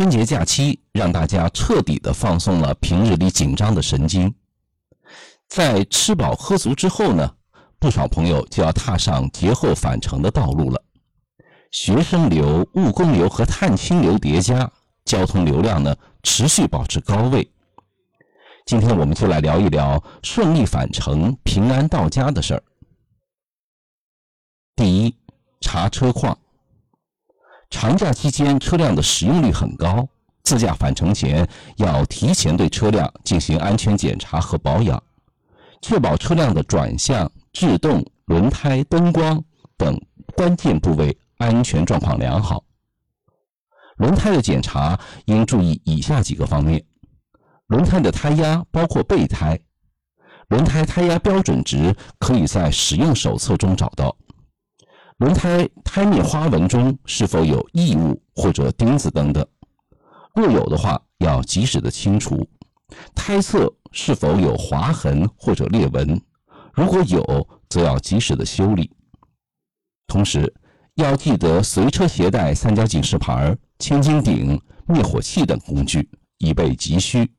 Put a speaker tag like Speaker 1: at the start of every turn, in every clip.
Speaker 1: 春节假期让大家彻底的放松了平日里紧张的神经。在吃饱喝足之后呢，不少朋友就要踏上节后返程的道路了。学生流、务工流和探亲流叠加，交通流量呢持续保持高位。今天我们就来聊一聊顺利返程、平安到家的事儿。第一，查车况。长假期间车辆的使用率很高，自驾返程前要提前对车辆进行安全检查和保养。确保车辆的转向、制动、轮胎、灯光等关键部位安全状况良好。轮胎的检查应注意以下几个方面：轮胎的胎压包括备胎，轮胎胎压标准值可以在使用手册中找到；轮胎胎面花纹中是否有异物或者钉子等等，若有的话要及时的清除。胎侧是否有划痕或者裂纹？如果有，则要及时的修理。同时，要记得随车携带三角警示牌、千斤顶、灭火器等工具，以备急需。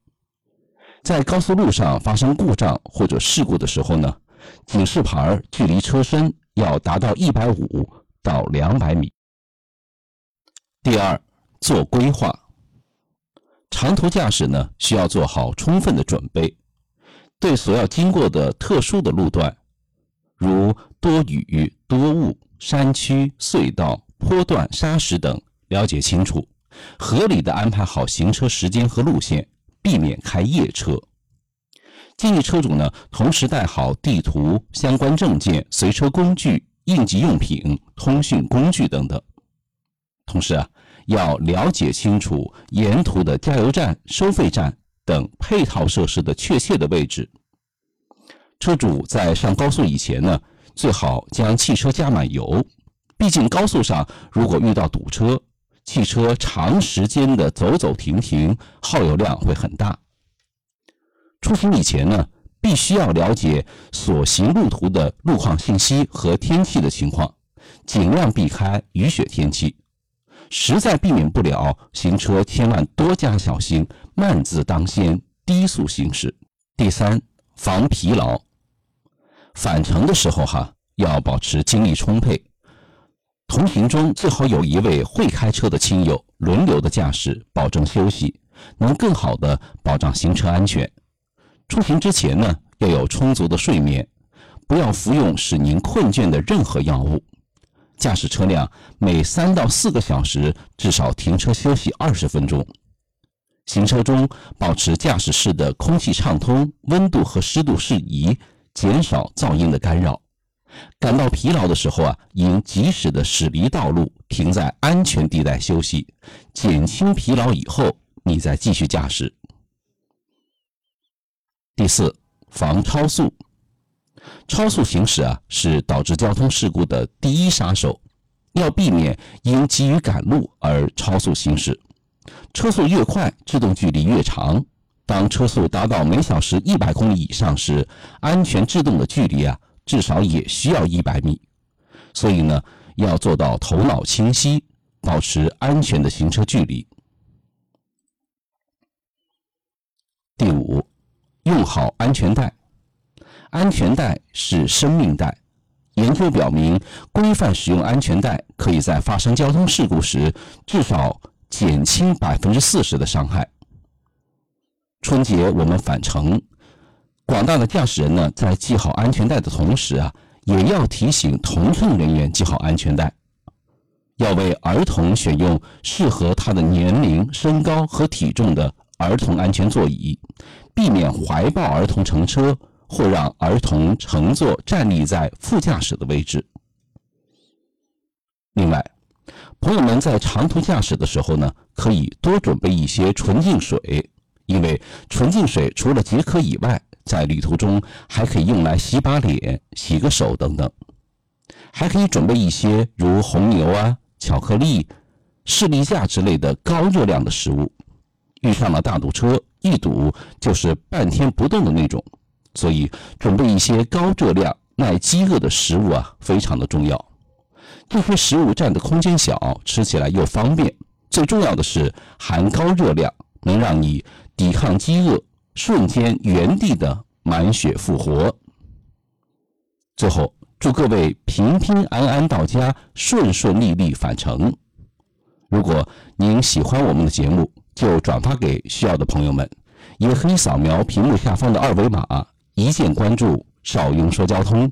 Speaker 1: 在高速路上发生故障或者事故的时候呢，警示牌距离车身要达到一百五到两百米。第二，做规划。长途驾驶呢，需要做好充分的准备，对所要经过的特殊的路段，如多雨、多雾、山区、隧道、坡段、沙石等了解清楚，合理的安排好行车时间和路线，避免开夜车。建议车主呢，同时带好地图、相关证件、随车工具、应急用品、通讯工具等等。同时啊。要了解清楚沿途的加油站、收费站等配套设施的确切的位置。车主在上高速以前呢，最好将汽车加满油。毕竟高速上如果遇到堵车，汽车长时间的走走停停，耗油量会很大。出行以前呢，必须要了解所行路途的路况信息和天气的情况，尽量避开雨雪天气。实在避免不了，行车千万多加小心，慢字当先，低速行驶。第三，防疲劳。返程的时候哈，要保持精力充沛。同行中最好有一位会开车的亲友轮流的驾驶，保证休息，能更好的保障行车安全。出行之前呢，要有充足的睡眠，不要服用使您困倦的任何药物。驾驶车辆每三到四个小时至少停车休息二十分钟。行车中保持驾驶室的空气畅通，温度和湿度适宜，减少噪音的干扰。感到疲劳的时候啊，应及时的驶离道路，停在安全地带休息，减轻疲劳以后，你再继续驾驶。第四，防超速。超速行驶啊，是导致交通事故的第一杀手。要避免因急于赶路而超速行驶。车速越快，制动距离越长。当车速达到每小时一百公里以上时，安全制动的距离啊，至少也需要一百米。所以呢，要做到头脑清晰，保持安全的行车距离。第五，用好安全带。安全带是生命带。研究表明，规范使用安全带可以在发生交通事故时至少减轻百分之四十的伤害。春节我们返程，广大的驾驶人呢，在系好安全带的同时啊，也要提醒同乘人员系好安全带。要为儿童选用适合他的年龄、身高和体重的儿童安全座椅，避免怀抱儿童乘车。或让儿童乘坐站立在副驾驶的位置。另外，朋友们在长途驾驶的时候呢，可以多准备一些纯净水，因为纯净水除了解渴以外，在旅途中还可以用来洗把脸、洗个手等等。还可以准备一些如红牛啊、巧克力、士力架之类的高热量的食物。遇上了大堵车，一堵就是半天不动的那种。所以，准备一些高热量、耐饥饿的食物啊，非常的重要。这些食物占的空间小，吃起来又方便，最重要的是含高热量，能让你抵抗饥饿，瞬间原地的满血复活。最后，祝各位平平安安到家，顺顺利利返程。如果您喜欢我们的节目，就转发给需要的朋友们，也可以扫描屏幕下方的二维码，一键关注“少雍说交通”。